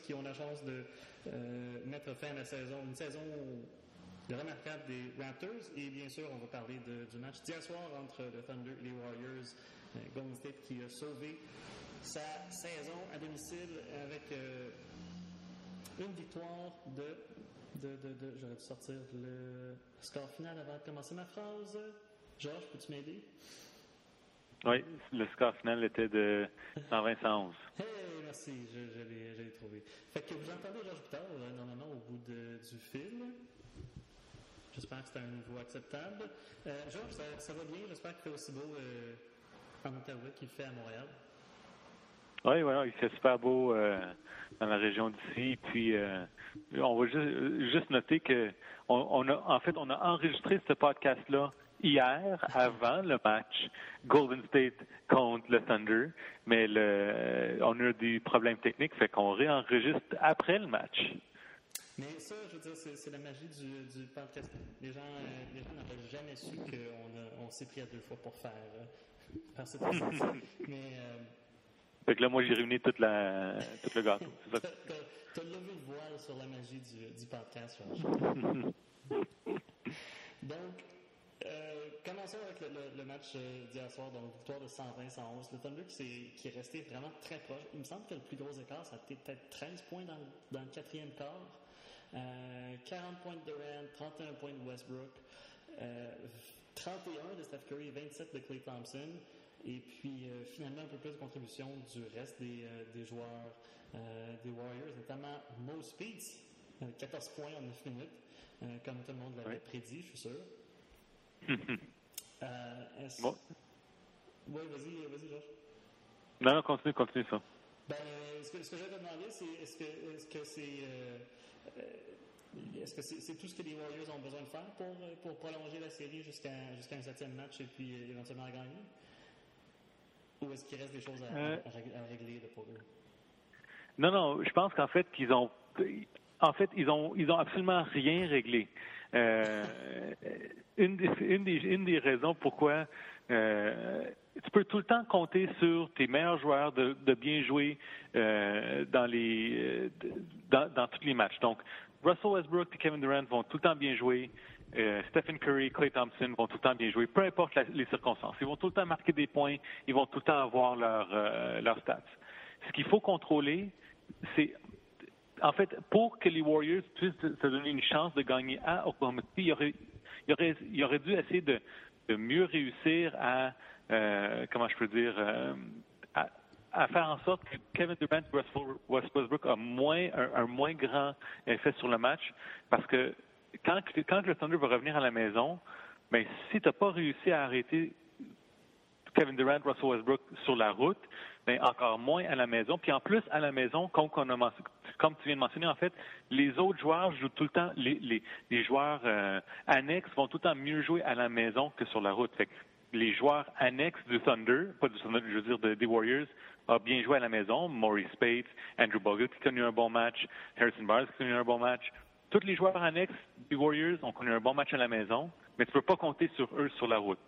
Qui ont la chance de mettre fin à la saison, une saison remarquable des Raptors. Et bien sûr, on va parler du match d'hier soir entre le Thunder et les Warriors. Golden State qui a sauvé sa saison à domicile avec une victoire de de, de, de j'aurais dû sortir le score final avant de commencer ma phrase. Georges, peux-tu m'aider? Oui, le score final était de 120-111. Hey, merci, je, l'ai trouvé. Vous entendez Georges Bouttard, normalement, au bout du fil. J'espère que c'est un niveau acceptable. Euh, Georges, ça, va bien? J'espère qu'il fait aussi beau euh, en Ottawa qu'il fait à Montréal. Oui, voilà, il fait super beau euh, dans la région d'ici. Puis, euh, on va juste, noter que, on, a, en fait, on a enregistré ce podcast-là hier, avant le match Golden State contre le Thunder, mais le, on a eu des problèmes techniques, fait qu'on réenregistre après le match. Mais ça, je veux dire, c'est la magie du, du podcast. Les gens, euh, les gens n'auraient jamais su qu'on on, s'est pris à deux fois pour faire, euh, cette Mais euh, fait que là, moi, j'ai réuni toute la, tout le gâteau. Tu as levé le voile sur la magie du, du podcast, Donc, euh, commençons avec le, le, le match euh, d'hier soir, donc victoire de 120-111. Le Thunder qui, est, qui est resté vraiment très proche. Il me semble que le plus gros écart, ça a été peut-être 13 points dans, dans le quatrième quart. Euh, 40 points de Durant, 31 points de Westbrook, 31 euh, de Steph Curry, 27 de Clay Thompson. Et puis, euh, finalement, un peu plus de contribution du reste des, euh, des joueurs euh, des Warriors, notamment Mo Speeds, 14 points en 9 minutes, comme tout le monde l'avait oui. prédit, je suis sûr. Bon. Oui, vas-y, vas-y, Georges. Non, non, continue, continue ça. Ben, ce que, ce que j'avais demandé, c'est est-ce que est-ce que c'est est-ce que c'est tout ce que les Warriors ont besoin de faire pour, pour prolonger la série jusqu'à jusqu'à un septième match et puis éventuellement gagner? Ou est-ce qu'il reste des choses à, euh, à régler pour eux? Non, non, je pense qu'en fait qu'ils ont en fait, ils ont ils ont absolument rien réglé. Euh, une, des, raisons pourquoi euh, tu peux tout le temps compter sur tes meilleurs joueurs de, bien jouer euh, dans les tous les matchs. Donc, Russell Westbrook et Kevin Durant vont tout le temps bien jouer. Stephen Curry, Clay Thompson vont tout le temps bien jouer, peu importe les circonstances. Ils vont tout le temps marquer des points, ils vont tout le temps avoir leurs leur stats. Ce qu'il faut contrôler, c'est en fait, pour que les Warriors puissent se donner une chance de gagner à Oklahoma City, il aurait, il aurait, il aurait dû essayer de, mieux réussir à, euh, comment je peux dire, euh, à, faire en sorte que Kevin Durant Westbrook a moins, un, un moins grand effet sur le match, parce que quand, quand le Thunder va revenir à la maison, ben, si tu n'as pas réussi à arrêter Kevin Durant, Russell Westbrook sur la route, ben, encore moins à la maison. Puis en plus, à la maison, comme, a tu viens de mentionner, en fait, les autres joueurs jouent tout le temps, les, joueurs euh, annexes vont tout le temps mieux jouer à la maison que sur la route. Fait que les joueurs annexes du Thunder, pas du Thunder, je veux dire de, des Warriors, ont bien joué à la maison. Maurice Spates, Andrew Bogut qui a connu un bon match, Harrison Barnes qui a connu un bon match. Tous les joueurs annexes des Warriors ont connu un bon match à la maison, mais tu peux pas compter sur eux sur la route.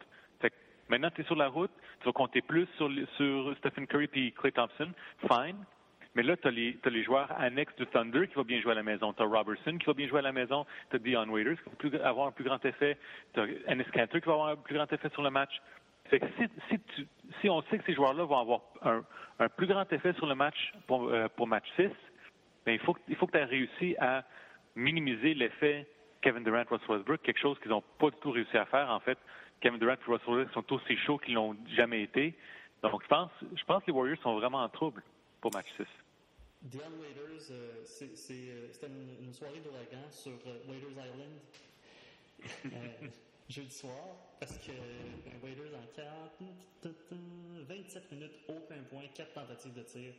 Maintenant tu es sur la route, tu vas compter plus sur, sur Stephen Curry et Clay Thompson, fine. Mais là, tu as, les joueurs annexes du Thunder qui vont bien jouer à la maison. Tu as Robertson qui va bien jouer à la maison. Tu as Dion Waiters qui va avoir un plus grand effet. Tu as Ennis Cantor qui va avoir un plus grand effet sur le match. Que si, on sait que ces joueurs-là vont avoir un, plus grand effet sur le match pour, euh, match 6, ben il faut, faut que tu aies réussi à minimiser l'effet Kevin Durant, Russell Westbrook, quelque chose qu'ils n'ont pas du tout réussi à faire. En fait, Kevin Durant et Russell Wilson sont aussi chauds qu'ils l'ont jamais été. Donc, je pense, je pense que les Warriors sont vraiment en trouble pour match 6. Dion Waiters, euh, euh, c'était une, une, soirée d'ouragan sur euh, Waiters Island euh, jeudi soir, parce que euh, Waiters en 4, 27 minutes, aucun point, 4 tentatives de tir,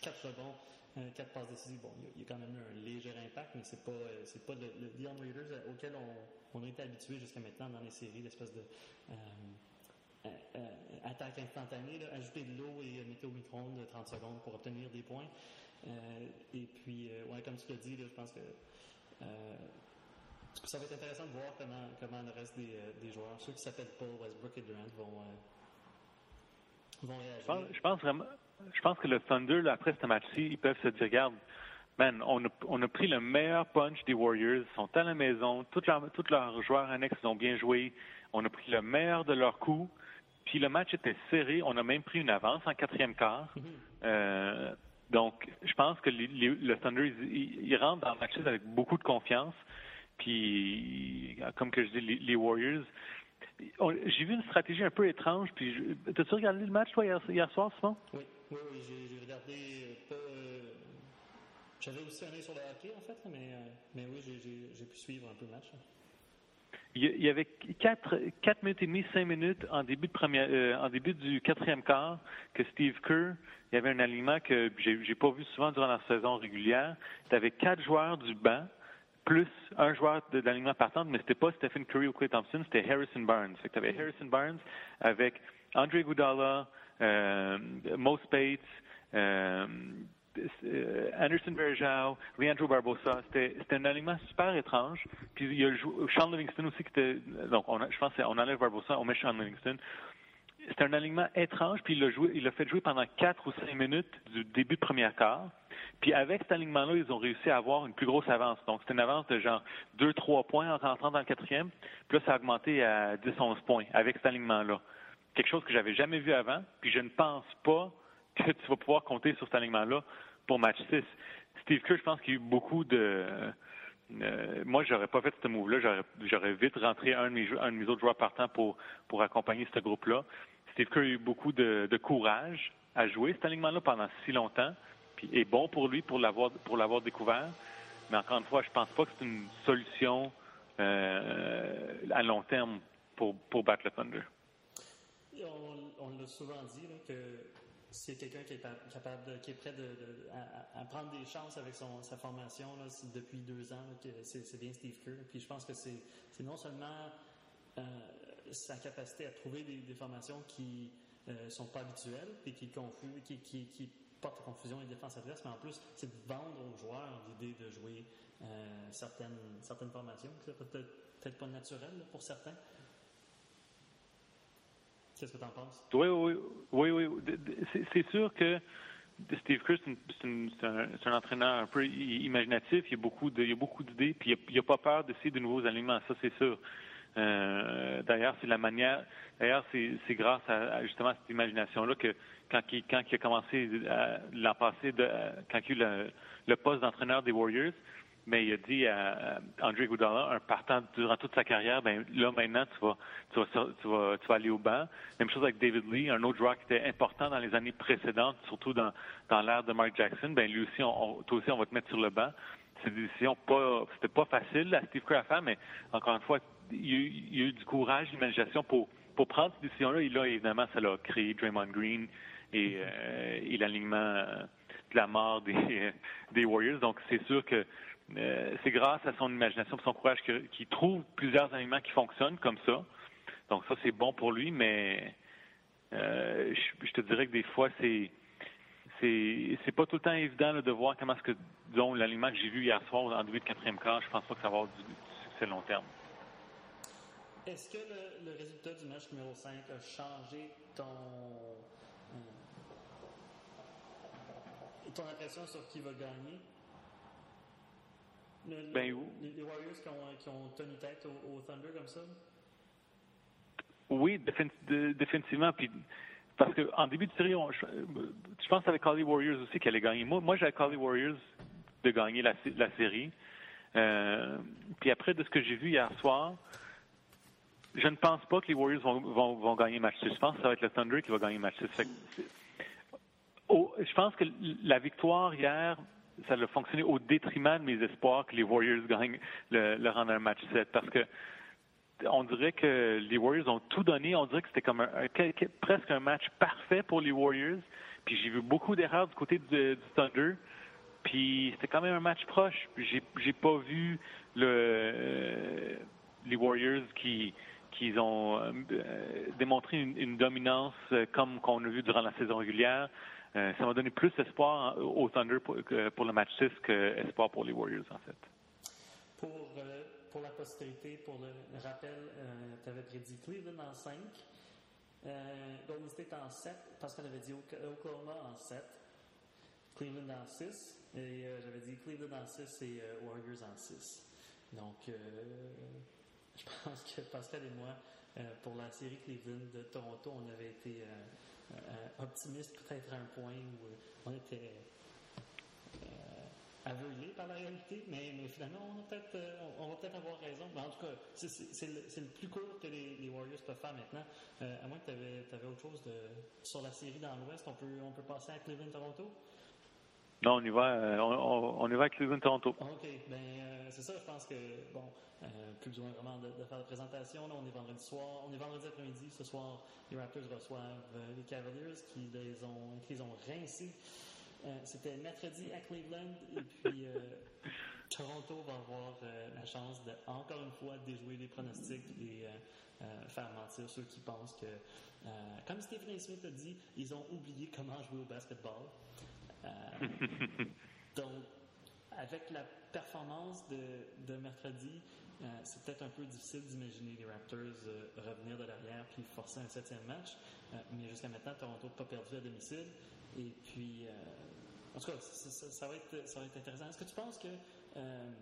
4 rebonds. 4 passes décisives. Bon, il y, a quand même eu un léger impact, mais c'est pas euh, c'est pas le, le Dion Waiters auquel on, on a été habitué jusqu'à maintenant dans les séries, l'espèce de euh, euh, attaque instantanée, ajouter de l'eau et mettre au micro-ondes de 30 secondes pour obtenir des points. et puis, ouais, comme tu l'as dit, je pense que ça va être intéressant de voir comment, comment le reste des, joueurs, ceux qui s'appellent pas Westbrook et Durant, vont, vont Je pense, je pense, vraiment, je pense que le Thunder, là, après ce match-ci, ils peuvent se dire, regarde, man, on a, on a pris le meilleur punch des Warriors, ils sont à la maison, tous leurs, tous leurs joueurs annexes ont bien joué, on a pris le meilleur de leur coup, puis le match était serré, on a même pris une avance en quatrième quart. Mhm. Euh, donc, je pense que les- les- le Thunder, ils, ils rentrent dans le match avec beaucoup de confiance. Puis, comme que je dis, les, les Warriors, j'ai vu une stratégie un peu étrange. Puis, je- t'as-tu regardé le match, toi, hier, hier soir, Simon? Oui, oui, oui, j'ai regardé pas. euh, J'avais aussi un œil sur le hockey, en fait, mais, euh, mais oui, j'ai- pu suivre un peu le match. Il y avait 4, quatre minutes et demie, 5 minutes en début, de première, euh, en début du quatrième quart que Steve Kerr, il y avait un alignement que j'ai j'ai pas vu souvent durant la saison régulière. Tu avais quatre joueurs du banc, plus un joueur de, d'alignement partant, mais c'était pas Stephen Curry ou Clay Thompson, c'était Harrison Barnes. tu avais Harrison Barnes avec Andre Iguodala, euh, Mo Spates, euh, Anderson Verjao, Leandro Barbosa, c'était un alignement super étrange. Puis il y a Sean Livingston aussi qui était. Donc, on a- je pense qu'on enlève Barbosa, on met Sean Livingston. C'était un alignement étrange, puis il l'a joué, il fait jouer pendant quatre ou cinq minutes du début de première quart. Puis avec cet alignement-là, ils ont réussi à avoir une plus grosse avance. Donc, c'était une avance de genre 2-3 points en rentrant dans le quatrième. Puis là, ça a augmenté à 10-11 points avec cet alignement-là. Quelque chose que j'avais jamais vu avant. Puis je ne pense pas que tu vas pouvoir compter sur cet alignement-là pour match 6. Steve Kerr, je pense qu'il y a eu beaucoup de... euh, moi, j'aurais pas fait ce move-là. J'aurais, vite rentré un de, mes, un de mes autres joueurs partants pour, pour accompagner ce groupe-là. Steve Kerr a eu beaucoup de, courage à jouer cet alignement-là pendant si longtemps. Puis est bon pour lui pour l'avoir, découvert. Mais encore une fois, je pense pas que c'est une solution euh, à long terme pour, pour battre Thunder. On, l'a souvent dit que c'est quelqu'un qui est pa- capable, qui est prêt à, prendre des chances avec sa formation depuis deux ans. c'est, bien Steve Kerr. Puis je pense que c'est, c'est non seulement euh, sa capacité à trouver des, formations qui euh, sont pas habituelles et qui, confus, qui, qui, portent confusion les défenses adverses, mais en plus, c'est de vendre aux joueurs l'idée de jouer euh, certaines, certaines formations sont peut-être, peut-être pas naturelles là, pour certains. Qu'est-ce que tu en penses? Oui, oui, oui, oui. C'est, c'est sûr que Steve Kerr, c'est, c'est c'est un, c'est entraîneur un peu imaginatif. Il y a beaucoup, a d'idées, puis il n'a pas peur d'essayer de nouveaux aliments. Ça, c'est sûr. Euh, d'ailleurs, c'est la manière. D'ailleurs, c'est, grâce à, justement cette imagination-là que quand il, a commencé l'an passé, quand il a eu le, poste d'entraîneur des Warriors, mais il a dit à, André Goudala, un partant durant toute sa carrière, ben là maintenant tu vas, tu vas, tu vas, tu vas aller au banc. Même chose avec David Lee, un autre joueur qui était important dans les années précédentes, surtout dans, l'ère de Mark Jackson. Ben lui aussi, on, toi aussi, on va te mettre sur le banc. C'est c'était pas facile à Steve Kerr mais encore une fois, il y a eu, il y a eu du courage, l'imagination pour pour prendre cette décision-là. Et là, évidemment, ça l'a créé Draymond Green et, euh, et l'alignement euh, de la mort des, des Warriors. Donc, c'est sûr que euh, c'est grâce à son imagination et son courage qu'il trouve plusieurs aliments qui fonctionnent comme ça. Donc, ça, c'est bon pour lui, mais euh, je, je te dirais que des fois, c'est c'est c'est pas tout le temps évident là, de voir comment est-ce que, disons, l'aliment que j'ai vu hier soir en début de quatrième quart, je pense pas que ça va avoir du, du succès long terme. Est-ce que le, le résultat du match numéro 5 a changé ton, euh, ton impression sur qui va gagner? Le- Ben, où? les, Warriors qui ont, qui ont tenu tête au, au Thunder comme ça? Oui, définitivement. Puis, parce qu'en début de série, on- je, je pense avec les Warriors aussi qu'elle allait gagner. Moi, moi j'ai les Warriors de gagner la, sé- la série. Euh, puis après, de ce que j'ai vu hier soir, je ne pense pas que les Warriors vont, vont, vont gagner match 6. Je pense que ça va être le Thunder qui va gagner match 6. Fait que c'est- au- je pense que la victoire hier, ça a fonctionné au détriment de mes espoirs que les Warriors gagnent le, le rang d'un match 7. Parce que on dirait que les Warriors ont tout donné. On dirait que c'était comme un, un- presque un match parfait pour les Warriors. Puis j'ai vu beaucoup d'erreurs du côté du, Thunder. Puis c'était quand même un match proche. J'ai j'ai pas vu le les Warriors qui qui ont euh, euh, démontré une, une dominance euh, comme qu'on a vu durant la saison régulière. Euh, ça m'a donné plus espoir en- au Thunder pour, pour le match 6 que espoir pour les Warriors en fait. Pour, euh, pour la postérité, pour le, rappel, tu avais prédit Cleveland en 5. Golden State en 7, parce qu'on avait dit Oklahoma en 7, Cleveland en 6, et j'avais dit Cleveland en 6 et Warriors en 6. Donc, je pense que Pascal et moi, pour la série Cleveland de Toronto, on avait été optimistes peut-être à un point où on était aveuglé par la réalité, mais, finalement, on, peut euh, va peut-être avoir raison. En tout cas, c'est le, le, plus court que les, Warriors peuvent faire maintenant. Euh, à moins que tu avais, autre chose de, sur la série dans l'Ouest, on peut, on peut passer à Cleveland-Toronto? Non, on y va, euh, on, on, y va à Cleveland-Toronto. OK. Ben, euh, c'est ça, je pense que, bon, euh, plus besoin vraiment de, de, faire la présentation. Là, on est vendredi soir, on est vendredi après-midi. Ce soir, les Raptors reçoivent les Cavaliers qui les ont, qui les ont rincés euh, c'était mercredi à Cleveland et puis euh, Toronto va avoir euh, la chance de encore une fois déjouer les pronostics et faire mentir ceux qui pensent que, comme Stephen. Smith a dit, ils ont oublié comment jouer au basketball. donc, avec la performance de, de mercredi, c'est peut-être un peu difficile d'imaginer les Raptors revenir de l'arrière puis forcer un septième match. mais jusqu'à maintenant, Toronto n'a pas perdu à domicile. Et puis, en tout cas, ça, va être, ça va être intéressant. Est-ce que tu penses que euh,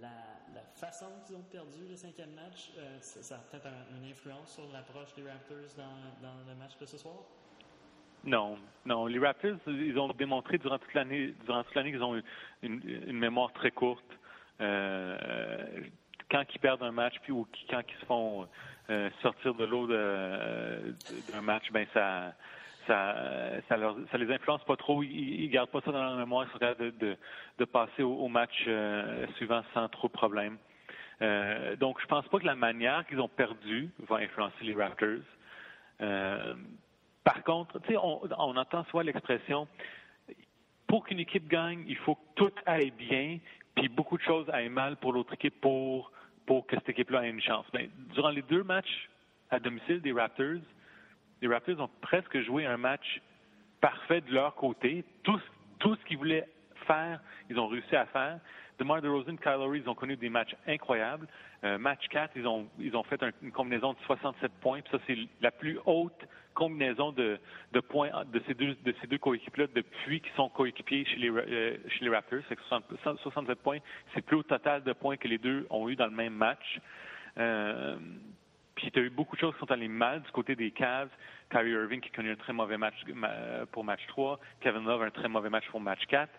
la, la, façon qu'ils ont perdu le cinquième match, euh, ça, a peut-être une influence sur l'approche des Raptors dans, dans, le match de ce soir? Non, non. Les Raptors, ils ont démontré durant toute l'année, durant toute l'année qu'ils ont une, mémoire très courte. Euh, quand ils perdent un match, puis ou quand ils se font euh, sortir de l'eau d'un match, ben ça, ça, ça, leur, ça les influence pas trop. Ils, ils gardent pas ça dans leur mémoire. Ils sont capables de, passer au, match euh, suivant sans trop de problèmes. Euh, donc, je pense pas que la manière qu'ils ont perdu va influencer les Raptors. Par contre, tu sais, on, entend soit l'expression pour qu'une équipe gagne, il faut que tout aille bien, puis beaucoup de choses aillent mal pour l'autre équipe pour pour que cette équipe-là ait une chance. Ben, durant les deux matchs à domicile des Raptors, les Raptors ont presque joué un match parfait de leur côté. Tout, tout ce qu'ils voulaient faire, ils ont réussi à faire. DeMar DeRozan, Kyle Lowry, ils ont connu des matchs incroyables. Euh, match 4, ils ont, ils ont fait une combinaison de 67 points. Puis ça, c'est la plus haute combinaison de, de points de ces deux, de deux coéquipiers-là depuis qu'ils sont coéquipiers chez les, euh, chez les Raptors. C'est 67 points. C'est plus haut total de points que les deux ont eu dans le même match. Euh, puis tu as eu beaucoup de choses qui sont allées mal du côté des Cavs. Kyrie Irving qui a connu un très mauvais match pour match 3. Kevin Love un très mauvais match pour match 4.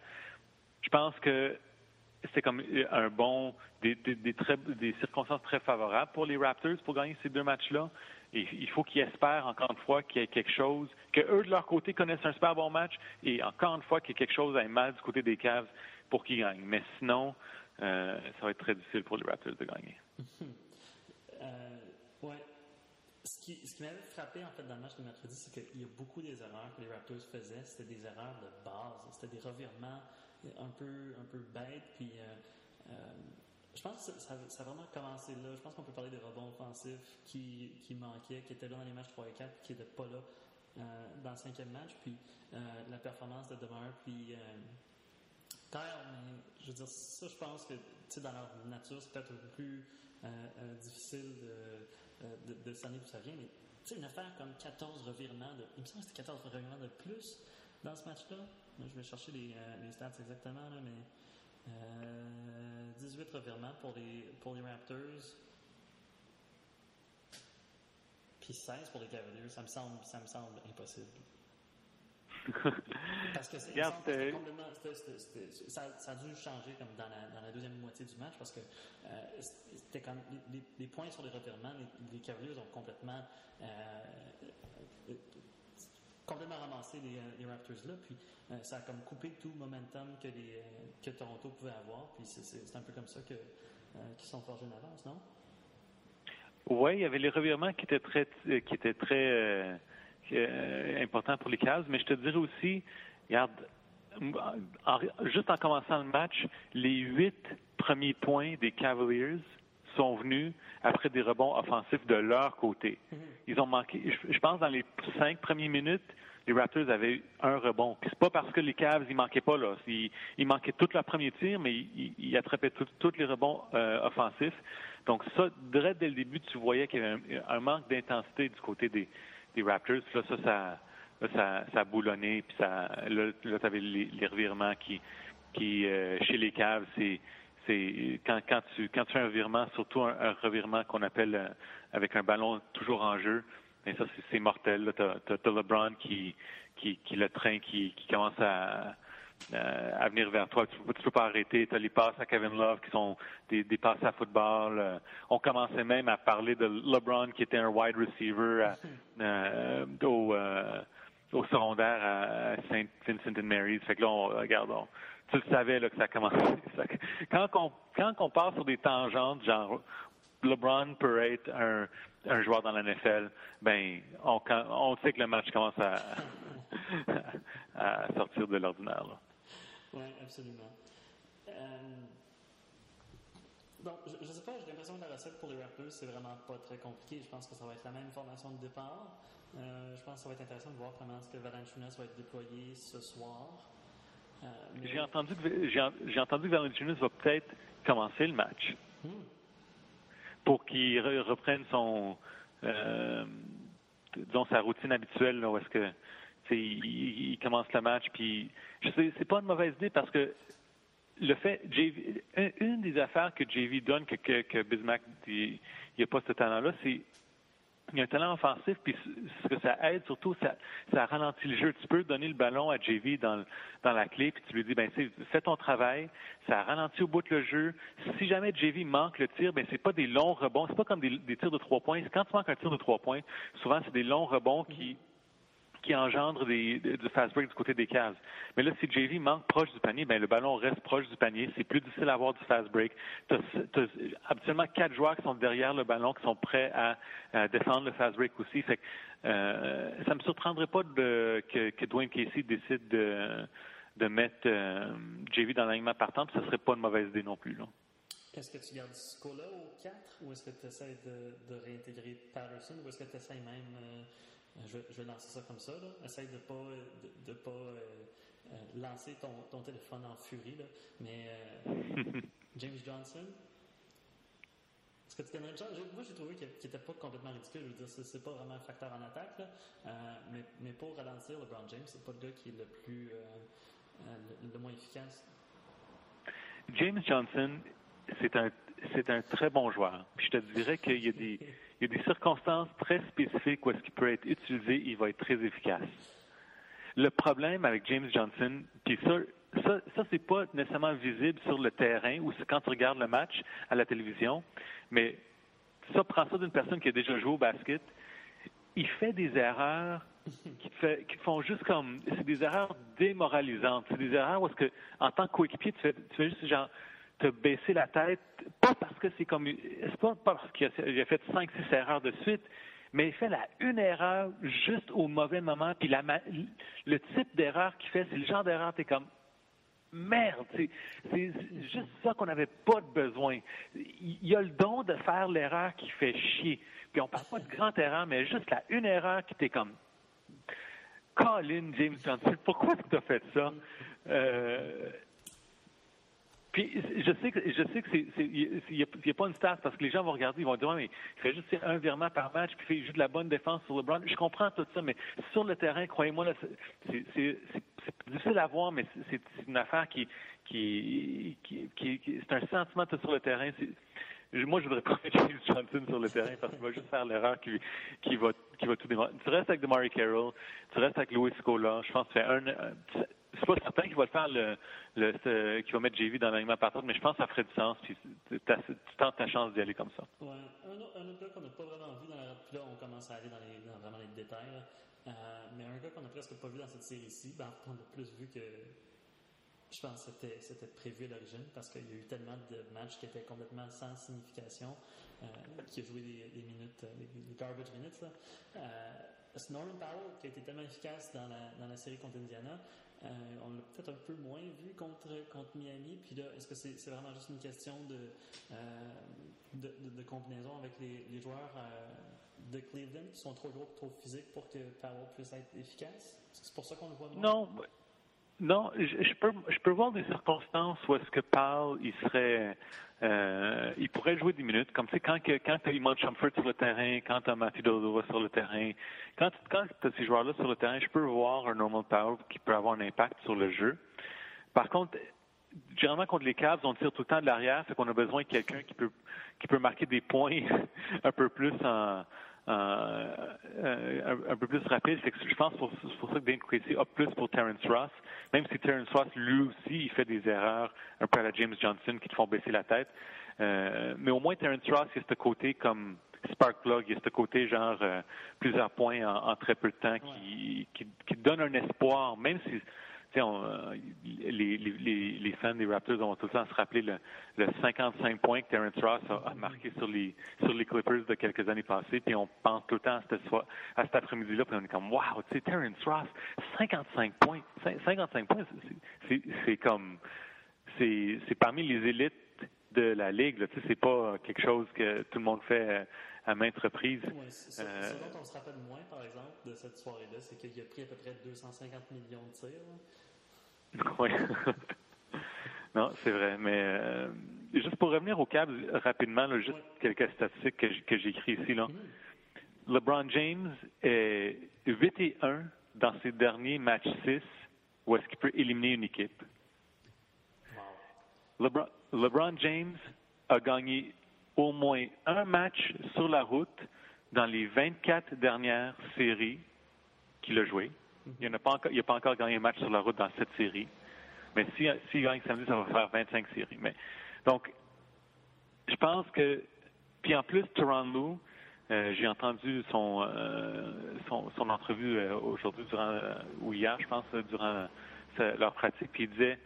Je pense que c'était comme un bon, des, des, circonstances très favorables pour les Raptors pour gagner ces deux matchs-là. Et il faut qu'ils espèrent encore une fois qu'il y ait quelque chose, que eux de leur côté connaissent un super bon match et encore une fois qu'il y ait quelque chose aille mal du côté des Cavs pour qu'ils gagnent. Mais sinon, euh, ça va être très difficile pour les Raptors de gagner. euh, Ouais. Ce qui, ce m'avait frappé en fait dans le match de mercredi, c'est qu'il y a beaucoup des erreurs que les Raptors faisaient. C'était des erreurs de base. C'était des revirements un peu, un peu bêtes. Puis, euh, euh, je pense que ça, ça, a vraiment commencé là. Je pense qu'on peut parler des rebonds offensifs qui, qui manquaient, qui étaient là dans les matchs 3 et 4, qui n'étaient pas là euh, dans le cinquième match. Puis, la performance de Demar, puis mais je veux dire, ça, je pense que dans leur nature, c'est peut-être un peu plus difficile de de, de année d'où ça vient, mais tu sais, une affaire comme 14 revirements. Il me semble que c'était 14 revirements de plus dans ce match-là. Je vais chercher les, euh, les stats exactement, là, mais euh, 18 revirements pour les, pour les Raptors. Puis 16 pour les Cavaliers. Ça me semble, ça me semble impossible. Parce que c'est complètement. ça, ça, a dû changer comme dans la, dans la, deuxième moitié du match parce que euh, c'était comme les, les, points sur les revirements, les, les Cavaliers ont complètement euh, euh, complètement ramassé les, les Raptors là, puis euh, ça a comme coupé tout le momentum que, que Toronto pouvait avoir, puis c'est un peu comme ça qu'ils sont forgés en avance, non? Oui, il y avait les revirements qui étaient très qui étaient très euh, important pour les Cavs, mais je te dirais aussi, regarde, juste en commençant le match, les huit premiers points des Cavaliers sont venus après des rebonds offensifs de leur côté. Mm-hmm. Ils ont manqué, je pense, dans les cinq premières minutes, les Raptors avaient un rebond. Puis c'est pas parce que les Cavs ils manquaient pas là, ils, manquaient tout leur premier tir, mais ils, attrapaient tous les rebonds euh, offensifs. Donc ça, dès le début, tu voyais qu'il y avait un, manque d'intensité du côté des, des Raptors. Là, ça, ça, ça, ça a boulonné, puis ça, là, tu avais les, revirements qui, qui chez les Cavs, c'est c'est quand, quand, tu, quand tu fais un virement, surtout un, revirement qu'on appelle avec un ballon toujours en jeu, mais ça, c'est mortel. Tu as, LeBron qui, qui, qui le train, qui, qui commence à, à venir vers toi. Tu ne peux, pas arrêter. Tu as les passes à Kevin Love qui sont des, des passes à football. Euh, on commençait même à parler de LeBron qui était un wide receiver euh, au, euh, au secondaire à Saint Vincent and Mary's. Fait que là, on, regarde, tu le savais là, que ça commençait. Quand on, quand on passe sur des tangentes, genre LeBron peut être un, un joueur dans la NFL, ben on, on sait que le match commence à, sortir de l'ordinaire. Oui, absolument. Euh, je ne sais pas, j'ai l'impression que la recette pour les Raptors, c'est vraiment pas très compliqué. Je pense que ça va être la même formation de départ. Euh, je pense que ça va être intéressant de voir comment est-ce que Valanciunas va être déployé ce soir. Euh, j'ai entendu que j'ai entendu que Valanciunas va peut-être commencer le match hmm. pour qu'il reprenne son euh, disons sa routine habituelle là, où est-ce que il, commence le match puis je sais c'est pas une mauvaise idée parce que le fait une des affaires que JV donne que, que, que Bismack il n'y a pas ce talent là c'est il y a un talent offensif, puis ce que ça aide surtout, ça, ça ralentit le jeu. Tu peux donner le ballon à JV dans, dans la clé, puis tu lui dis, ben, fais ton travail, ça ralentit au bout de le jeu. Si jamais JV manque le tir, ben, c'est pas des longs rebonds, c'est pas comme des, des tirs de trois points. Quand tu manques un tir de trois points, souvent, c'est des longs rebonds qui, qui engendre des, du fast break du côté des cases. Mais là, si JV manque proche du panier, ben le ballon reste proche du panier. C'est plus difficile à avoir du fast break. Tu as, habituellement quatre joueurs qui sont derrière le ballon, qui sont prêts à, défendre le fast break aussi. Fait que, euh, ça me surprendrait pas que, Dwayne Casey décide de, mettre euh, JV dans l'alignement partant. Ce serait pas une mauvaise idée non plus. Là. Est-ce que tu gardes Scola au 4 ou est-ce que tu essaies de, réintégrer Patterson ou est-ce que tu essaies même euh, je, vais lancer ça comme ça. Là. Essaye de ne pas, de, pas euh, euh, lancer ton, ton, téléphone en furie. Là. Mais euh, James Johnson, est-ce que tu connais Moi, j'ai trouvé qu'il n'était pas complètement ridicule. Je veux dire, c'est, pas vraiment un facteur en attaque. mais, mais, pour ralentir LeBron James, c'est pas le gars qui est le plus le, moins efficace. James Johnson, c'est un, c'est un très bon joueur. Puis je te dirais qu'il y a des il y a des circonstances très spécifiques où est-ce qu'il peut être utilisé, il va être très efficace. Le problème avec James Johnson, puis ça, ça, ça c'est pas nécessairement visible sur le terrain ou quand tu regardes le match à la télévision, mais ça prend ça d'une personne qui a déjà joué au basket. Il fait des erreurs qui, fait, qui font juste comme c'est des erreurs démoralisantes. C'est des erreurs où est-ce que en tant que coéquipier, tu fais, tu fais juste genre te baisser la tête, pas parce que c'est comme, c'est pas parce qu'il a, fait cinq, six erreurs de suite, mais il fait la une erreur juste au mauvais moment, puis la, le type d'erreur qu'il fait, c'est le genre d'erreur, t'es comme, merde, c'est, juste ça qu'on n'avait pas de besoin. Il, a le don de faire l'erreur qui fait chier. Puis on parle pas de grande erreur, mais juste la une erreur qui t'est comme, Colin James Johnson, pourquoi tu as fait ça? Euh, puis je sais que je sais que c'est il n'y a, pas une stat parce que les gens vont regarder, ils vont dire mais il fait juste un virement par match, puis il fait juste de la bonne défense sur le LeBron. Je comprends tout ça, mais sur le terrain, croyez-moi, c'est difficile à voir, mais c'est une affaire qui qui, qui, c'est un sentiment sur le terrain. Moi, je voudrais pas mettre James Johnson sur le terrain parce qu'il va juste faire l'erreur qui, qui, va, qui va tout démarrer. Tu restes avec DeMarie Carroll, tu restes avec Louis Scola. Je pense que c'est un, c'est pas certain qu'il va le faire le, le qu'il va mettre JV dans l'alignement partant, mais je pense que ça ferait du sens. Tu tentes ta chance d'y aller comme ça. Un, autre, gars qu'on n'a pas vraiment vu, dans puis là on commence à aller dans, les, dans vraiment les détails, euh, mais un gars qu'on n'a presque pas vu dans cette série-ci, ben, on a plus vu que je pense que c'était, prévu à l'origine parce qu'il y a eu tellement de matchs qui étaient complètement sans signification, euh, qui a joué des, minutes, des, des, garbage minutes. Là. Euh, Norman Powell, qui a été tellement efficace dans la, dans la série contre Indiana, euh, on l'a peut-être un peu moins vu contre, contre Miami. Puis là, est-ce que c'est vraiment juste une question de, euh, de, de, combinaison avec les, les joueurs euh, de Cleveland qui sont trop gros, trop physiques pour que Powell puisse être efficace? C'est pour ça qu'on le voit moins? Non. Non, je, peux, je peux voir des circonstances où est-ce que Paul, il serait, euh, il pourrait jouer 10 minutes. Comme c'est quand, quand tu as Iman sur le terrain, quand tu as Matthew Dodova sur le terrain, quand, quand tu as ces joueurs-là sur le terrain, je peux voir un normal Powell qui peut avoir un impact sur le jeu. Par contre, généralement contre les Cavs, on tire tout le temps de l'arrière, c'est qu'on a besoin de quelqu'un qui peut qui peut marquer des points un peu plus en, euh, un, peu plus rapide. Que je pense pour, pour ça que Dane Quincy a plus pour Terrence Ross, même si Terrence Ross, lui aussi, il fait des erreurs un peu à la James Johnson qui te font baisser la tête. Euh, mais au moins, Terrence Ross, il y a ce côté comme spark plug, il y a ce côté genre euh, plusieurs points en, très peu de temps qui, qui, qui donne un espoir, même si euh, les, les, les, fans des Raptors vont tout le temps se rappeler le, le 55 points que Terrence Ross a, marqué sur les, sur les Clippers de quelques années passées. Puis on pense tout le temps à, cette, à cet après-midi-là, puis on est comme, wow, tu Terrence Ross, 55 points. 55 points, c'est comme, c'est parmi les élites de la ligue. Tu sais, c'est pas quelque chose que tout le monde fait à maintes reprises. ce, euh, dont on se rappelle moins, par exemple, de cette soirée-là, c'est qu'il a pris à peu près 250 millions de tirs. Oui. non, c'est vrai. Mais euh, juste pour revenir au câble rapidement, juste quelques statistiques que, j'ai écrites ici. Là. Mm-hmm. LeBron James est 8 et 1 dans ses derniers matchs 6 où est-ce qu'il peut éliminer une équipe. LeBron, LeBron James a gagné au moins un match sur la route dans les 24 dernières séries qu'il a jouées. Il n'a pas, encore, pas encore gagné un match sur la route dans cette série. Mais s'il si, gagne samedi, ça va faire 25 séries. Mais, donc, je pense que. Puis en plus, Toronto, euh, j'ai entendu son, euh, son, entrevue euh, aujourd'hui, ou hier, je pense, durant leur pratique, puis il disait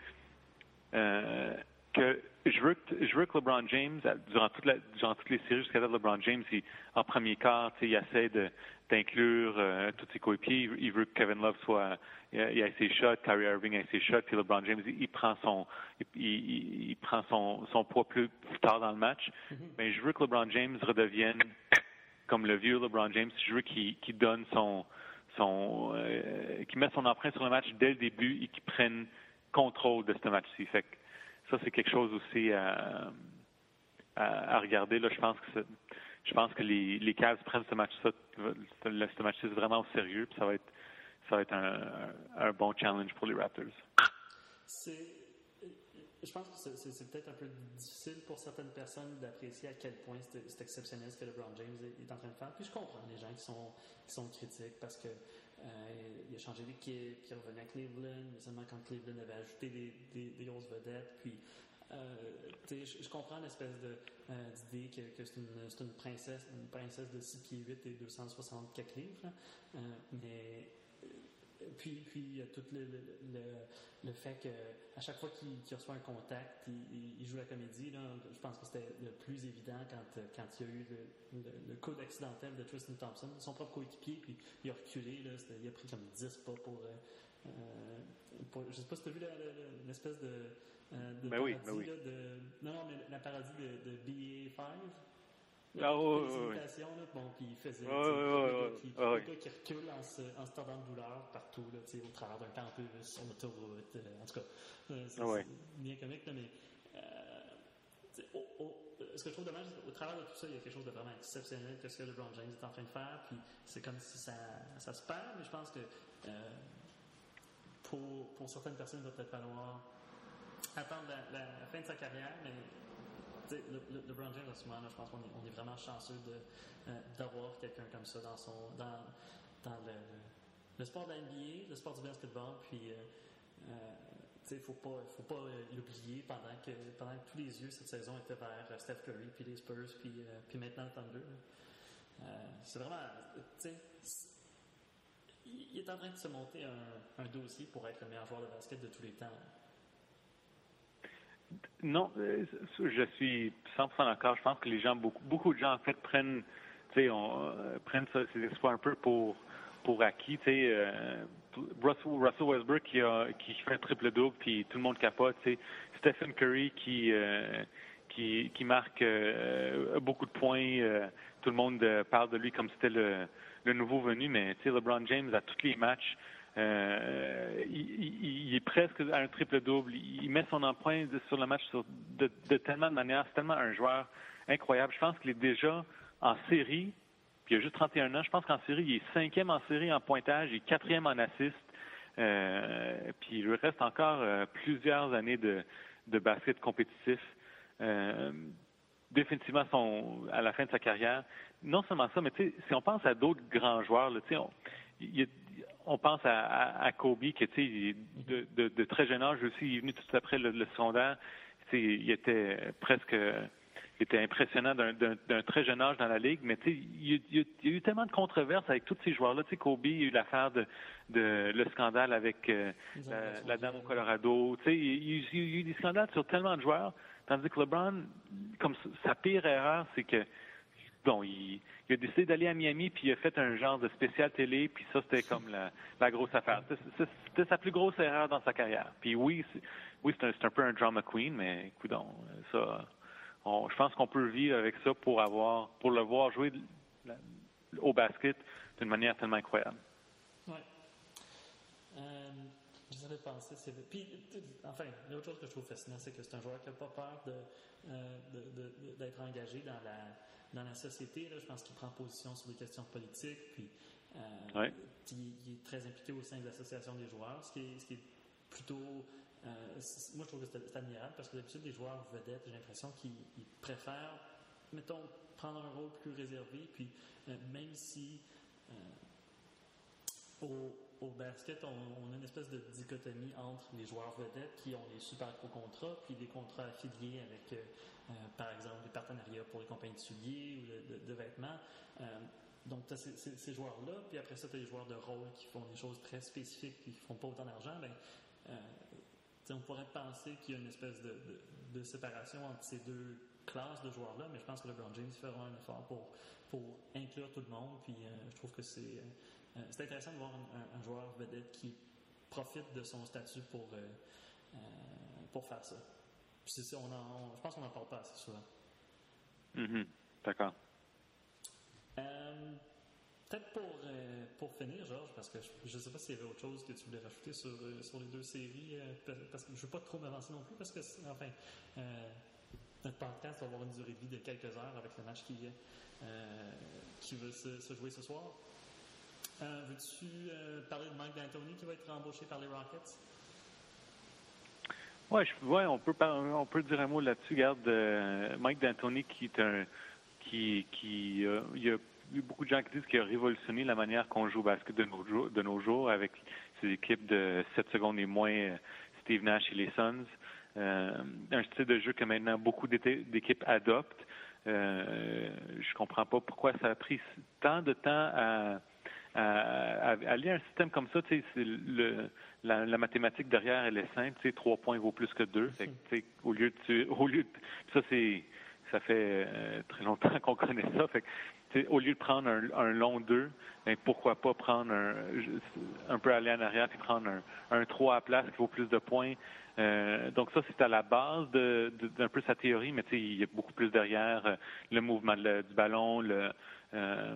que je veux que, je veux que LeBron James, durant, toute la, durant toutes les séries jusqu'à là, LeBron James, il, en premier quart, il essaie de, d'inclure euh, tous ses coéquipiers. Il, veut que Kevin Love soit, il, a ses shots, Kyrie Irving a ses shots, puis LeBron James, il, prend son, il, il, prend son, son poids plus, tard dans le match. Mm-hmm. Mais je veux que LeBron James redevienne comme le vieux LeBron James. Je veux qu'il, qu'il donne son, son, euh, qu'il mette son empreinte sur le match dès le début et qu'il prenne contrôle de ce match-ci. Fait ça, c'est quelque chose aussi à, regarder. Là, je pense que les, les Cavs prennent ce match-là, ce match vraiment au sérieux, puis ça va être, un bon challenge pour les Raptors. Je pense que c'est peut-être un peu difficile pour certaines personnes d'apprécier à quel point c'est exceptionnel ce que LeBron James est, en train de faire. Puis je comprends les gens qui sont, qui sont critiques parce que euh, il a changé d'équipe, puis il revenu à Cleveland, mais seulement quand Cleveland avait ajouté des, des, grosses vedettes. Puis, euh, je, comprends l'espèce euh, d'idée que, c'est une, une, princesse, une princesse de 6 pieds 8 et 264 livres, mais puis, puis il y a tout le, le, le, fait qu'à chaque fois qu'il reçoit un contact, il, il, joue la comédie. Là. Je pense que c'était le plus évident quand, quand il y a eu le, code accidentel de Tristan Thompson, son propre coéquipier, puis il a reculé. Là, il a pris comme 10 pas pour. Euh, euh pour je sais pas si tu as vu l'espèce de. Euh, de ben oui, ben oui. Là, de, non, non, mais la parodie de, de BA5. Ah, oh, oh, là, bon, puis il faisait oh, le, qui, le gars qui recule en se, en se tordant de douleur partout, là, au travers d'un campus, sur l'autoroute, euh, en tout cas, euh, c'est bien comique, là, mais euh, ce que je trouve dommage, au travers de tout ça, il y a quelque chose de vraiment exceptionnel que ce que LeBron James est en train de faire, puis c'est comme si ça, ça se perd, mais je pense que euh, pour, pour certaines personnes, il va peut-être falloir attendre la, la, fin de sa carrière, mais le, le, LeBron en ce moment, je pense qu'on est, vraiment chanceux euh, d'avoir quelqu'un comme ça dans, le, sport de la NBA, le sport du basketball. Puis, euh, euh il ne faut pas, euh, l'oublier pendant que, tous les yeux cette saison étaient vers Steph Curry, puis les Spurs, puis, puis maintenant le Thunder. c'est vraiment. Il est en train de se monter un, un dossier pour être le meilleur joueur de basket de tous les temps. Non, euh, je suis 100% d'accord. Je pense que les gens, beaucoup, beaucoup de gens en fait prennent, euh, prennent ces espoirs un peu pour pour acquis. Euh, Russell, Westbrook qui a qui fait un triple double, puis tout le monde capote. Stephen Curry qui qui, qui marque beaucoup de points. tout le monde parle de lui comme c'était le, le nouveau venu, mais LeBron James à tous les matchs Euh, il, est presque à un triple-double. Il met son empreinte sur le match de, de, tellement de manière. C'est tellement un joueur incroyable. Je pense qu'il est déjà en série, puis il a juste 31 ans. Je pense qu'en série, il est cinquième en série en pointage, il est quatrième en assist. Euh, puis il lui reste encore euh, plusieurs années de, basket compétitif. Définitivement son, à la fin de sa carrière. Non seulement ça, mais si on pense à d'autres grands joueurs, là, on, on pense à, à, Kobe, qui de, de, de, très jeune âge aussi, il est venu tout après le, le secondaire. Il était presque il était impressionnant d'un très jeune âge dans la ligue, mais il, il, y a eu tellement de controverses avec tous ces joueurs-là. Kobe, il y a eu l'affaire de, de, le scandale avec euh, la, dame au Colorado. Il, il, il, y a eu des scandales sur tellement de joueurs, tandis que LeBron, comme sa pire erreur, c'est que bon, il, a décidé d'aller à Miami, puis il a fait un genre de spécial télé, puis ça, c'était comme la, grosse affaire. C'était sa plus grosse erreur dans sa carrière. Puis oui, oui, c'est un, peu un drama queen, mais écoute, ça je pense qu'on peut vivre avec ça pour avoir, pour le voir jouer au basket d'une manière tellement incroyable. Oui. Euh, J'avais pensé, c'est. Puis, enfin, l'autre chose que je trouve fascinant, c'est que c'est un joueur qui n'a pas peur euh, d'être engagé dans la, dans la société. Là. Je pense qu'il prend position sur des questions politiques. Puis, euh, il, est très impliqué au sein de l'association des joueurs, ce qui est, ce qui est plutôt euh, moi, je trouve que c'est admirable parce que d'habitude, les joueurs vedettes, j'ai l'impression qu'ils préfèrent, mettons, prendre un rôle plus réservé. Puis, euh, même si euh, au, basket, on, a une espèce de dichotomie entre les joueurs vedettes qui ont des super gros contrats, puis des contrats affiliés avec, par exemple, des partenariats pour les compagnies de souliers ou de, vêtements. donc, tu as ces, joueurs-là, puis après ça, tu as les joueurs de rôle qui font des choses très spécifiques, qui ne font pas autant d'argent. Ben, on pourrait penser qu'il y a une espèce de, séparation entre ces deux classes de joueurs-là, mais je pense que LeBron James fera un effort pour, inclure tout le monde. Puis euh, je trouve que c'est euh, c'est intéressant de voir un, joueur vedette qui profite de son statut pour, euh, pour faire ça. Puis ça, on je pense qu'on n'en parle pas assez souvent. Mm-hmm. D'accord. Peut-être pour, euh, pour finir, Georges, parce que je ne sais pas s'il y avait autre chose que tu voulais rajouter sur, euh, sur les deux séries, euh, parce que je ne veux pas trop m'avancer non plus, parce que, enfin, notre podcast va avoir une durée de vie de quelques heures avec le match qui, qui va se, jouer ce soir. Veux-tu parler de Mike D'Antoni qui va être embauché par les Rockets? Oui, ouais, on, peut, on peut dire un mot là-dessus. Regarde, Mike D'Antoni qui est un. qui, qui il a eu beaucoup de gens qui disent qu'il a révolutionné la manière qu'on joue au basket de nos, jours, de nos jours avec ces équipes de 7 secondes et moins, euh, Steve Nash et les Suns. Euh, un style de jeu que maintenant beaucoup d'équipes adoptent. Euh, je comprends pas pourquoi ça a pris tant de temps à, à, à un système comme ça. Le, la, la, mathématique derrière, elle est simple. Trois points vaut plus que deux. Fait au lieu de, au lieu de, ça c'est ça fait euh, très longtemps qu'on connaît ça. Fait au lieu de prendre un, long 2, ben, pourquoi pas prendre un, un peu aller en arrière et prendre un, un 3 à place qui vaut plus de points. Euh, donc ça, c'est à la base d'un de, peu sa théorie, mais il y a beaucoup plus derrière euh, le mouvement du ballon, le, euh,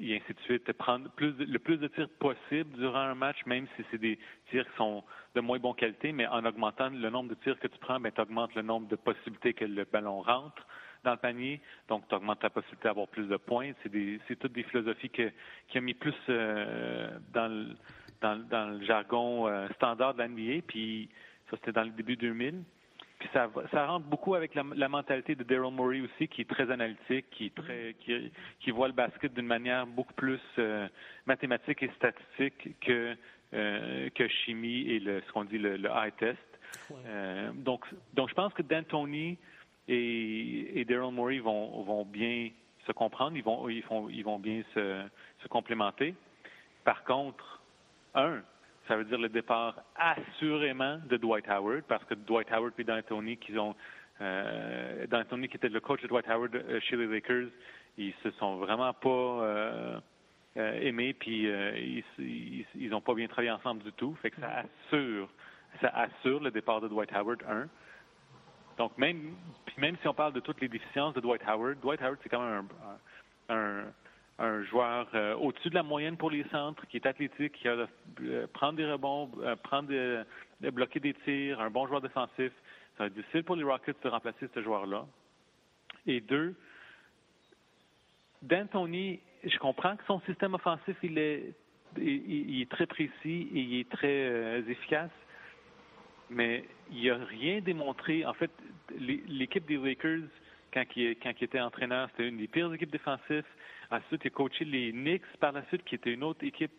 et ainsi de suite. Prendre plus le plus de tirs possible durant un match, même si c'est des tirs qui sont de moins bonne qualité, mais en augmentant le nombre de tirs que tu prends, ben, tu augmentes le nombre de possibilités que le ballon rentre dans le panier, donc tu augmentes ta possibilité d'avoir plus de points. C'est toutes des philosophies que, qui ont mis plus dans, le, dans, le jargon standard de l'NBA, puis ça c'était dans le début 2000. Puis ça, ça rentre beaucoup avec la, la mentalité de Daryl Morey aussi, qui est très analytique, qui est très, qui, qui voit le basket d'une manière beaucoup plus euh, mathématique et statistique que que chimie et le, ce qu'on dit le, le high test. donc, donc je pense que D'Antoni et, et Daryl Morey vont, vont bien se comprendre, ils vont, ils vont, ils vont bien se, se complémenter. Par contre, un, ça veut dire le départ assurément de Dwight Howard, parce que Dwight Howard et D'Antoni, qui ont euh, qui était le coach de Dwight Howard euh, chez les Lakers, ils se sont vraiment pas euh, aimés, puis ils, ils, ont pas bien travaillé ensemble du tout. Fait que ça assure, ça assure le départ de Dwight Howard, un. Donc, même, même si on parle de toutes les déficiences de Dwight Howard, Dwight Howard, c'est quand même un, un joueur euh, au-dessus de la moyenne pour les centres, qui est athlétique, qui a euh, prendre des rebonds, prendre des, bloquer des tirs, un bon joueur défensif. Ça va être difficile pour les Rockets de remplacer ce joueur-là. Et deux, D'Antoni, je comprends que son système offensif, il est, il, est très précis et il est très efficace, mais il n'a rien démontré. En fait, l'équipe des Lakers, quand il, était entraîneur, c'était une des pires équipes défensives. Ensuite, il a coaché les Knicks par la suite, qui était une autre équipe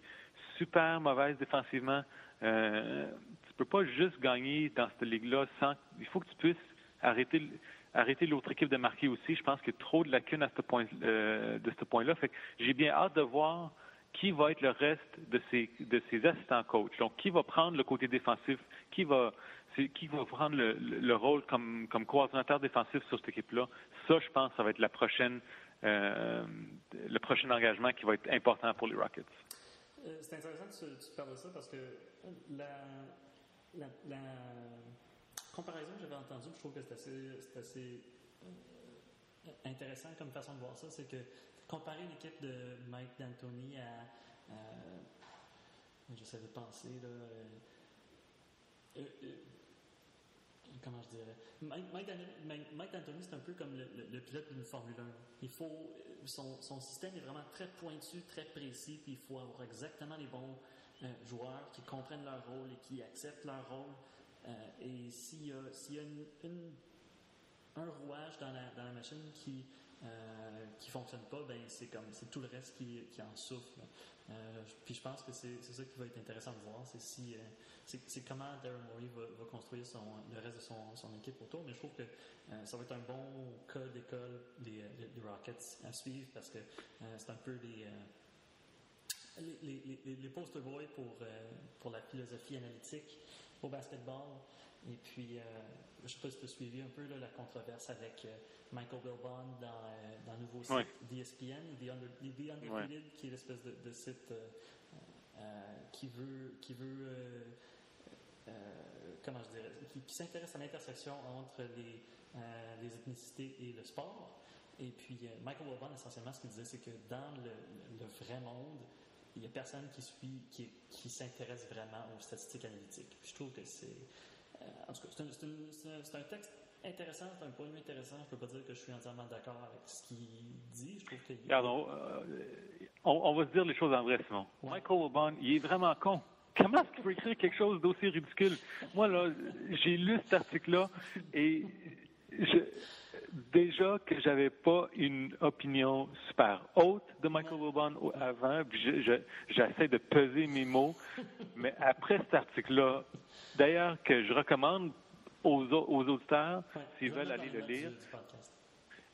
super mauvaise défensivement. Euh, tu peux pas juste gagner dans cette ligue-là sans. Il faut que tu puisses arrêter l'autre équipe de marquer aussi. Je pense qu'il y a trop de lacunes à ce point, euh, de ce point-là. Fait j'ai bien hâte de voir qui va être le reste de ses, de assistants coachs. Donc, qui va prendre le côté défensif, qui va qui va prendre le, rôle comme, coordinateur défensif sur cette équipe-là. Ça, je pense, ça va être euh, le prochain engagement qui va être important pour les Rockets. Euh, c'est intéressant que tu, parles de ça parce que la, comparaison que j'avais entendue, je trouve que c'est assez, euh, intéressant comme façon de voir ça, c'est que comparer l'équipe de Mike D'Antoni à, j'essaie de penser là, comment je dirais? Mike, Anthony, c'est un peu comme le, pilote d'une Formule 1. Il faut, son, son, système est vraiment très pointu, très précis, puis il faut avoir exactement les bons euh, joueurs qui comprennent leur rôle et qui acceptent leur rôle. Euh, et s'il y a, s'il y a un rouage dans la, dans la machine qui euh, qui fonctionne pas, ben c'est comme c'est tout le reste qui, qui en souffre. Euh, puis je pense que c'est ça qui va être intéressant de voir, c'est si euh, c'est comment Darren Morey va, construire le reste de son, son, équipe autour. Mais je trouve que euh, ça va être un bon cas d'école des, des, Rockets à suivre parce que c'est un peu les les, les, les, poster boys pour, pour la philosophie analytique au basketball. Et puis, je ne sais pas si tu as suivi un peu là, la controverse avec Michael Wilbon dans, euh, dans le nouveau site d'ESPN, The, Undefeated, qui est l'espèce de, site euh, euh, qui veut, qui veut comment je dirais, qui, s'intéresse à l'intersection entre les, les ethnicités et le sport. Et puis, Michael Wilbon, essentiellement, ce qu'il disait, c'est que dans le, vrai monde, il n'y a personne qui suit, qui, qui s'intéresse vraiment aux statistiques analytiques. Puis je trouve que c'est, en tout cas, c'est un, un, texte intéressant, c'est un point de vue intéressant. Je ne peux pas dire que je suis entièrement d'accord avec ce qu'il dit. Je trouve que. Regardons, euh, on, va se dire les choses en vrai, Simon. Michael Obama, il est vraiment con. Comment est-ce qu'il peut écrire quelque chose d'aussi ridicule? Moi, là, j'ai lu cet article-là et je, déjà que j'avais pas une opinion super haute de Michael Wilbon avant, j'essaie de peser mes mots, mais après cet article-là, d'ailleurs que je recommande aux, auditeurs, s'ils veulent aller le lire,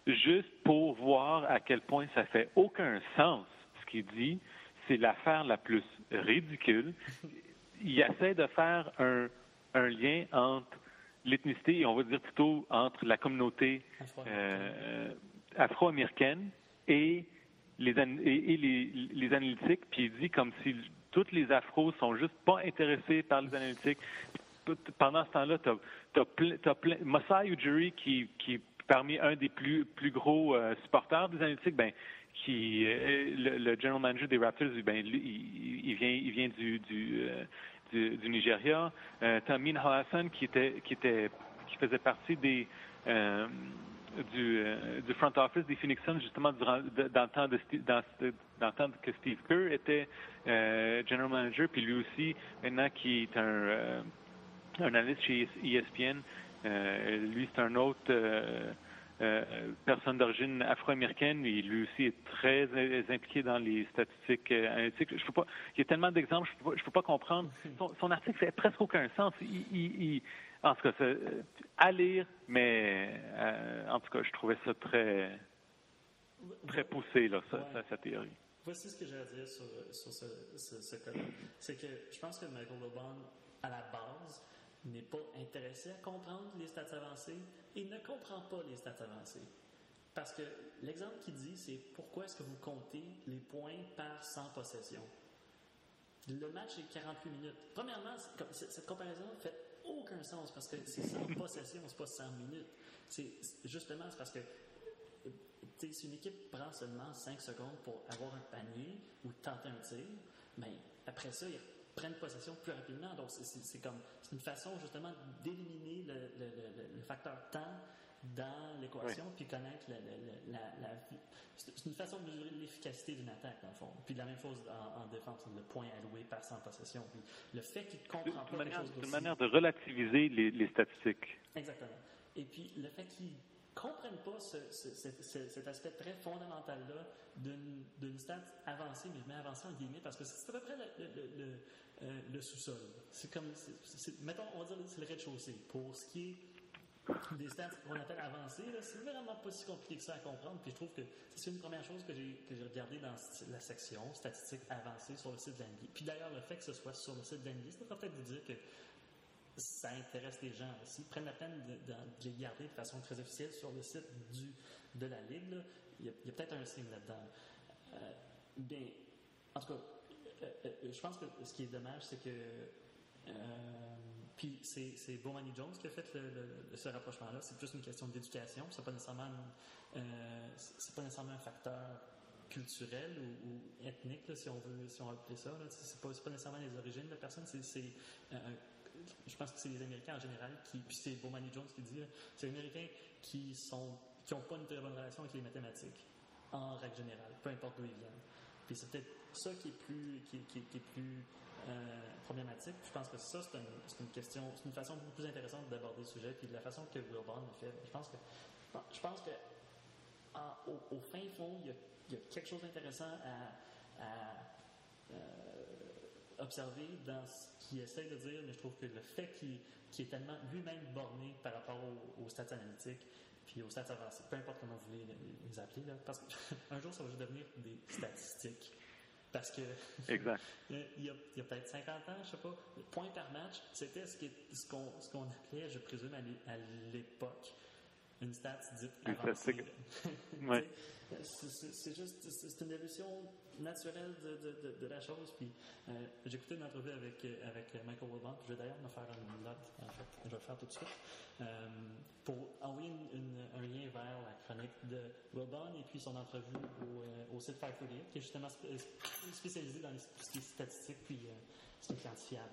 juste pour voir à quel point ça fait aucun sens ce qu'il dit. C'est l'affaire la plus ridicule. Il essaie de faire un, un lien entre l'ethnicité et on va dire plutôt entre la communauté euh, afro-américaine et les, et, les, les, analytiques, puis il dit comme si toutes les afros sont juste pas intéressés par les analytiques. Pendant ce temps-là, tu T'as plein, plein, Masai Ujiri, qui, est parmi un des plus, plus gros euh, supporters des analytiques, ben, qui euh, le, general manager des Raptors, ben, il, vient, il vient du, du, euh, Nigeria. Euh, t'as Min Hassan qui était, qui était, qui faisait partie des du, du front office des Phoenix Suns justement durant, dans le temps de dans, dans le temps que Steve Kerr était general manager, puis lui aussi maintenant qui est un un analyste chez ESPN. Euh, lui, c'est un autre euh, euh, personne d'origine afro-américaine. et lui aussi est très impliqué dans les statistiques analytiques. Je peux pas, il y a tellement d'exemples, je ne peux, pas comprendre. Son, article fait presque aucun sens. Il, en tout cas, à lire, mais en tout cas, je trouvais ça très, très poussé, là, sa, théorie. Voici ce que j'ai à dire sur, ce, ce, cas-là. C'est que je pense que Michael Loban, à la base, n'est pas intéressé à comprendre les stats avancées et ne comprend pas les stats avancées. Parce que l'exemple qu'il dit, c'est pourquoi est-ce que vous comptez les points par 100 possessions? Le match est 48 minutes. Premièrement, cette comparaison fait aucun sens parce que c'est 100 possessions, c'est pas 100 minutes. C'est justement c'est parce que si une équipe prend seulement 5 secondes pour avoir un panier ou tenter un tir, mais ben, après ça, ils prennent possession plus rapidement. Donc, c'est comme une façon justement d'éliminer le, facteur temps dans l'équation, puis connaître la, la, C'est une façon de mesurer l'efficacité d'une attaque, dans le fond. Puis la même chose en, défense, le point alloué par 100 possession. Puis le fait qu'il ne comprend pas chose C'est une manière de relativiser les, les statistiques. Exactement. Et puis le fait qu'il comprennent pas cet aspect très fondamental-là d'une stat avancée, mais je mets avancée en guillemets parce que c'est à peu près le, euh, sous-sol. C'est comme, mettons, on va dire c'est le rez-de-chaussée. Pour ce qui est des stats qu'on appelle avancées, c'est vraiment pas si compliqué que ça à comprendre. Puis je trouve que c'est une première chose que j'ai regardé dans la section statistiques avancées sur le site de Puis d'ailleurs, le fait que ce soit sur le site de ça devrait peut-être vous dire que ça intéresse les gens aussi. prennent la peine de, les garder de façon très officielle sur le site du, de la Ligue. Il y a, peut-être un signe là-dedans. Euh, bien, en tout cas, euh, euh, je pense que ce qui est dommage, c'est que. Puis c'est Bomani Jones qui a fait ce rapprochement-là. C'est plus une question d'éducation. C'est pas nécessairement, c'est pas nécessairement un facteur culturel ou, ethnique, si on veut, si on veut appeler ça. C'est pas, pas nécessairement les origines de la personne. C'est je pense que c'est les Américains en général qui, puis c'est Bowman Jones qui dit, c'est les Américains qui sont, n'ont pas une très bonne relation avec les mathématiques, en règle générale, peu importe d'où ils viennent. Puis c'est peut-être ça qui, est plus euh, problématique. je pense que ça, c'est une, question, c'est une façon beaucoup plus intéressante d'aborder le sujet, puis de la façon que Wilborn le fait. Je pense que, je pense que au, fin fond, il y a, quelque chose d'intéressant à, euh, observer dans ce qu'il essaie de dire, mais je trouve que le fait qu'il est tellement lui-même borné par rapport aux, stats analytiques, puis aux stats peu importe comment vous voulez les appeler, là, parce qu'un jour, ça va juste devenir des statistiques. Parce que exact. il y a, a peut-être 50 ans, je sais pas, le point par match, c'était ce qu'on ce qu'on appelait, je présume, à l'époque, une stat dite avancée. ouais. C'est juste, c'est une évolution naturelle de, la chose. Puis euh, j'ai écouté une entrevue avec, avec Michael Wilbon, je vais d'ailleurs me faire une note, je vais le faire tout de suite, euh, pour envoyer un lien vers la chronique de Wilbon et puis son entrevue au, euh, au site 538, qui est justement spécialisé dans les, statistiques puis c'est quantifiable.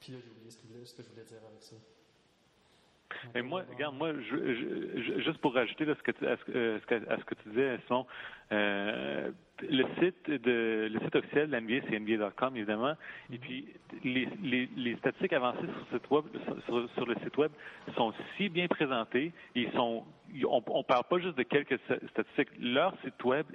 puis là, j'ai oublié ce ce que je voulais dire avec ça. Et moi, regarde, moi, je, juste pour rajouter là, ce que tu, à, ce, à, ce que, tu disais, son, euh, le site de le site officiel de l'NBA, c'est NBA.com évidemment. Et puis les, les, les, statistiques avancées sur, le site web, sur, sur, le site web sont si bien présentées. Ils sont, on, on parle pas juste de quelques statistiques. Leur site web,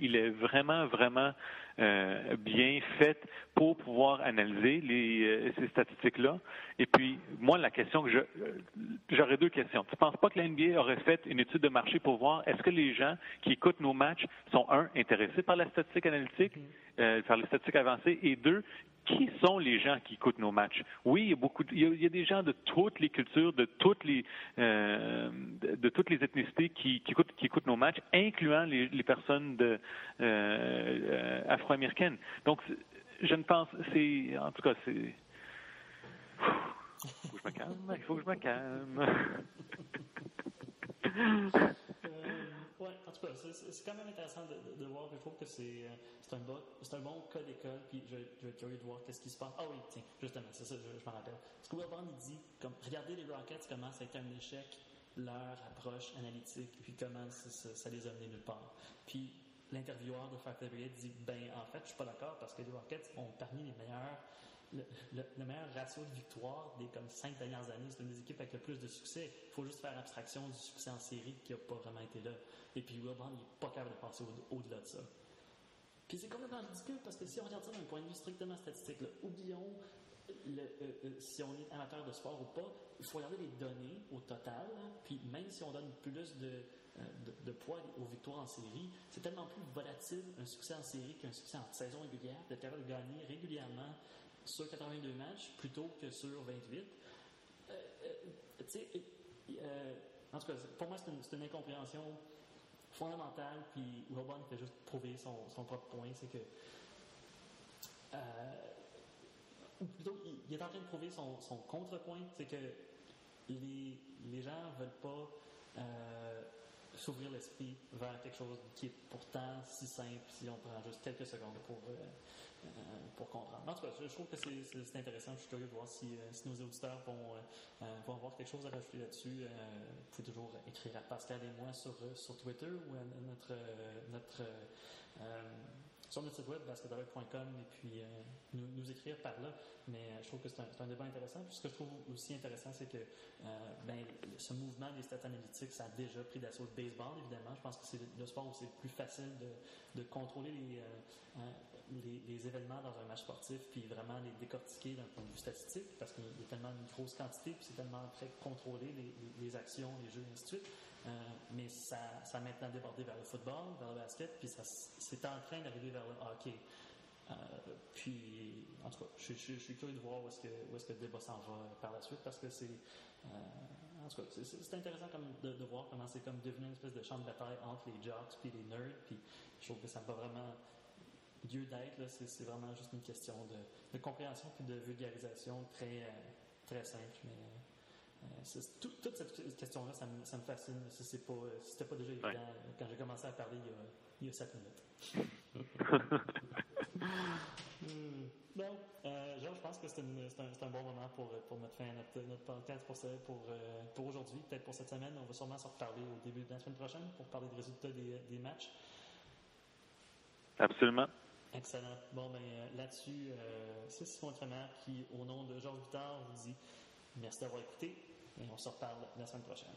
il est vraiment vraiment euh, bien fait pour pouvoir analyser les, euh, ces statistiques-là. Et puis moi, la question que je, j'aurais deux questions. Tu penses pas que l'NBA aurait fait une étude de marché pour voir est-ce que les gens qui écoutent nos matchs sont un intéressés par la statistique analytique, euh, par les statistiques avancées, et deux, qui sont les gens qui écoutent nos matchs? Oui, il y a beaucoup, il y a, des gens de toutes les cultures, de toutes les, euh, de, toutes les ethnicités qui, qui, écoutent, qui écoutent nos matchs, incluant les, les personnes de, euh, afro-américaines. Donc, je ne pense, c'est, en tout cas, c'est. Il faut que je me calme, il faut que je me calme. Oui, en tout cas, c'est quand même intéressant de, de, voir. Je trouve que c'est un, bon, un bon cas. Puis je, je, vais être curieux de voir qu'est-ce qui se passe. Ah oui, tiens, justement, c'est ça, je, je m'en rappelle. Parce que Wilborn, il dit, comme, regardez les Rockets, comment ça a été un échec, leur approche analytique, puis comment ça, les a menés nulle part. Puis l'intervieweur de Fat dit, ben, en fait, je suis pas d'accord parce que les Rockets ont parmi les meilleurs le, meilleur ratio de victoire des comme cinq dernières années. C'est une des équipes avec le plus de succès. Il faut juste faire abstraction du succès en série qui n'a pas vraiment été là. Et puis Wilbon, il n'est pas capable de passer au-delà de ça. Puis c'est complètement ridicule parce que si on regarde ça d'un point de vue strictement statistique, oublions euh, euh, si on est amateur de sport ou pas, il faut regarder les données au total. puis même si on donne plus de, euh, de, poids aux victoires en série, c'est tellement plus volatile un succès en série qu'un succès en saison régulière, de capable de gagner régulièrement sur 82 matchs plutôt que sur 28. Euh, euh, en tout cas, pour moi, c'est une, incompréhension fondamentale. Puis Wilbon fait juste prouver son, propre point. C'est que. Euh, ou plutôt, il, est en train de prouver son, contrepoint. C'est que les, les gens veulent pas s'ouvrir l'esprit vers quelque chose qui est pourtant si simple si on prend juste quelques secondes pour, euh, pour comprendre. En tout cas, je, trouve que c'est intéressant. Je suis curieux de voir si, euh, si nos auditeurs vont, euh, vont avoir quelque chose à rajouter là-dessus. vous pouvez toujours écrire à Pascal et moi sur, sur Twitter ou à notre, notre sur notre site web, basketball.com, et puis nous, nous, écrire par là. Mais je trouve que c'est un, débat intéressant. Puis ce que je trouve aussi intéressant, c'est que ben, ce mouvement des stats analytiques, ça a déjà pris d'assaut le baseball, évidemment. Je pense que c'est le sport où c'est plus facile de, de contrôler les, les, événements dans un match sportif, puis vraiment les décortiquer d'un point de vue statistique, parce qu'il y a tellement une grosse quantité, puis c'est tellement très contrôlé, les, actions, les jeux, et ainsi de suite. Euh, mais ça, ça a maintenant débordé vers le football, vers le basket, puis ça c'est en train d'arriver vers le hockey. Euh, puis, en tout cas, je, suis curieux de voir où est-ce que, que le débat s'en va par la suite, parce que c'est, euh, c'est, intéressant comme de, voir comment c'est comme devenu une espèce de champ de bataille entre les jocks puis les nerds, puis je trouve que ça va vraiment lieu d'être, c'est vraiment juste une question de, compréhension et de vulgarisation très, très simple. Euh, toute cette question-là, ça, me, fascine. Si ce n'était pas déjà évident quand j'ai commencé à parler il y a, sept minutes. Hmm. Bon, euh, Georges, je pense que c'est un, bon moment pour, pour mettre fin à notre, notre podcast pour, pour, pour aujourd'hui, peut-être pour cette semaine. On va sûrement se reparler au début de la semaine prochaine pour parler des résultats des, des matchs. Absolument. Excellent. Bon, ben euh, là-dessus, euh, c'est Simon Tremère qui, au nom de Georges Vitard, vous dit merci d'avoir écouté et on se reparle la semaine prochaine.